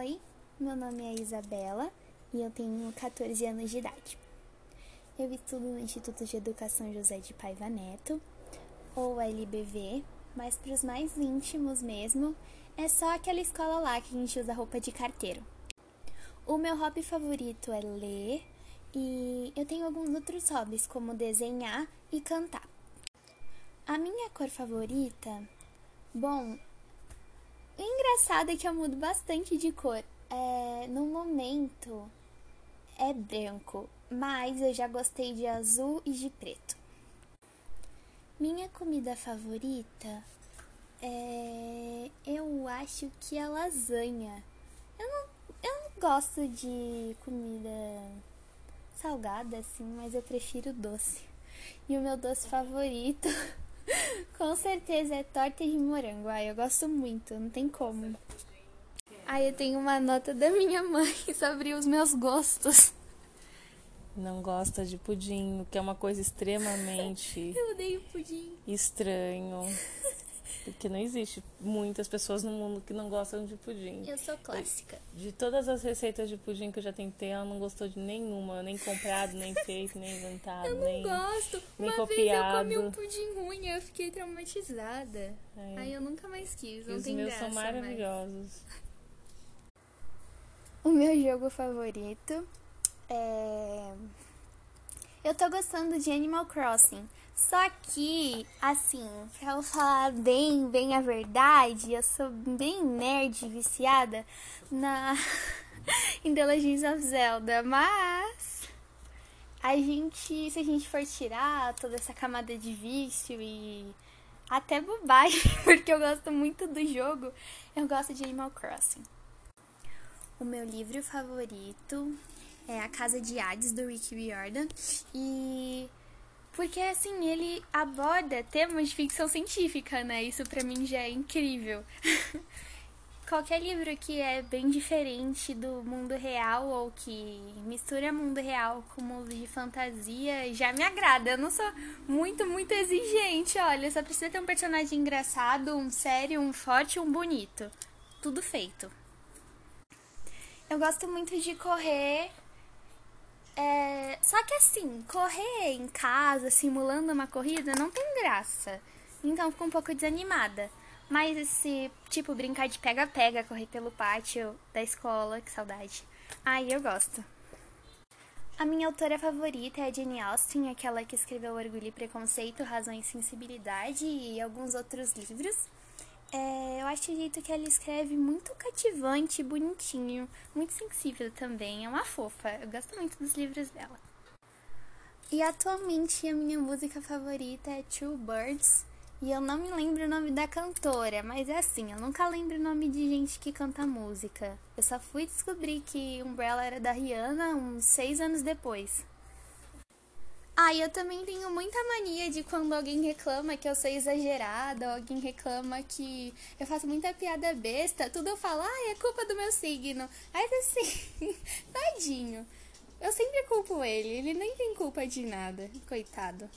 Oi, meu nome é Isabela e eu tenho 14 anos de idade. Eu estudo no Instituto de Educação José de Paiva Neto, ou LBV, mas para os mais íntimos mesmo, é só aquela escola lá que a gente usa roupa de carteiro. O meu hobby favorito é ler e eu tenho alguns outros hobbies, como desenhar e cantar. A minha cor favorita, bom, o engraçado é que eu mudo bastante de cor. É, no momento é branco, mas eu já gostei de azul e de preto. Minha comida favorita é. Eu acho que é lasanha. Eu não, eu não gosto de comida salgada assim, mas eu prefiro doce. E o meu doce favorito Com certeza é torta de morango. Ai, eu gosto muito, não tem como. Ai, eu tenho uma nota da minha mãe sobre os meus gostos. Não gosta de pudim, que é uma coisa extremamente. eu odeio pudim. Estranho. Porque não existe muitas pessoas no mundo que não gostam de pudim. Eu sou clássica. De todas as receitas de pudim que eu já tentei, ela não gostou de nenhuma. Nem comprado, nem feito, nem inventado. Eu não nem, gosto. Nem Uma copiado. vez eu comi um pudim ruim e eu fiquei traumatizada. É. Aí eu nunca mais quis. Não E os tem meus graça são maravilhosos. O meu jogo favorito é. Eu tô gostando de Animal Crossing. Só que, assim, pra eu falar bem, bem a verdade, eu sou bem nerd viciada na Legends of Zelda, mas a gente, se a gente for tirar toda essa camada de vício e até bobagem, porque eu gosto muito do jogo, eu gosto de Animal Crossing. O meu livro favorito é A Casa de Hades, do Rick Riordan. E. Porque, assim, ele aborda temas de ficção científica, né? Isso pra mim já é incrível. Qualquer livro que é bem diferente do mundo real ou que mistura mundo real com mundo de fantasia já me agrada. Eu não sou muito, muito exigente. Olha, só precisa ter um personagem engraçado, um sério, um forte um bonito. Tudo feito. Eu gosto muito de correr. É... Só que assim, correr em casa, simulando uma corrida, não tem graça. Então fico um pouco desanimada. Mas esse, tipo, brincar de pega-pega, correr pelo pátio da escola, que saudade. Aí eu gosto. A minha autora favorita é a Jane Austen, aquela que escreveu Orgulho e Preconceito, Razão e Sensibilidade e alguns outros livros. É, acho o jeito que ela escreve muito cativante, bonitinho, muito sensível também. É uma fofa. Eu gosto muito dos livros dela. E atualmente a minha música favorita é True Birds. E eu não me lembro o nome da cantora, mas é assim, eu nunca lembro o nome de gente que canta música. Eu só fui descobrir que Umbrella era da Rihanna uns seis anos depois. Ah, eu também tenho muita mania de quando alguém reclama que eu sou exagerada, alguém reclama que eu faço muita piada besta, tudo eu falo, ah, é culpa do meu signo. Aí assim, tadinho. Eu sempre culpo ele, ele nem tem culpa de nada, coitado.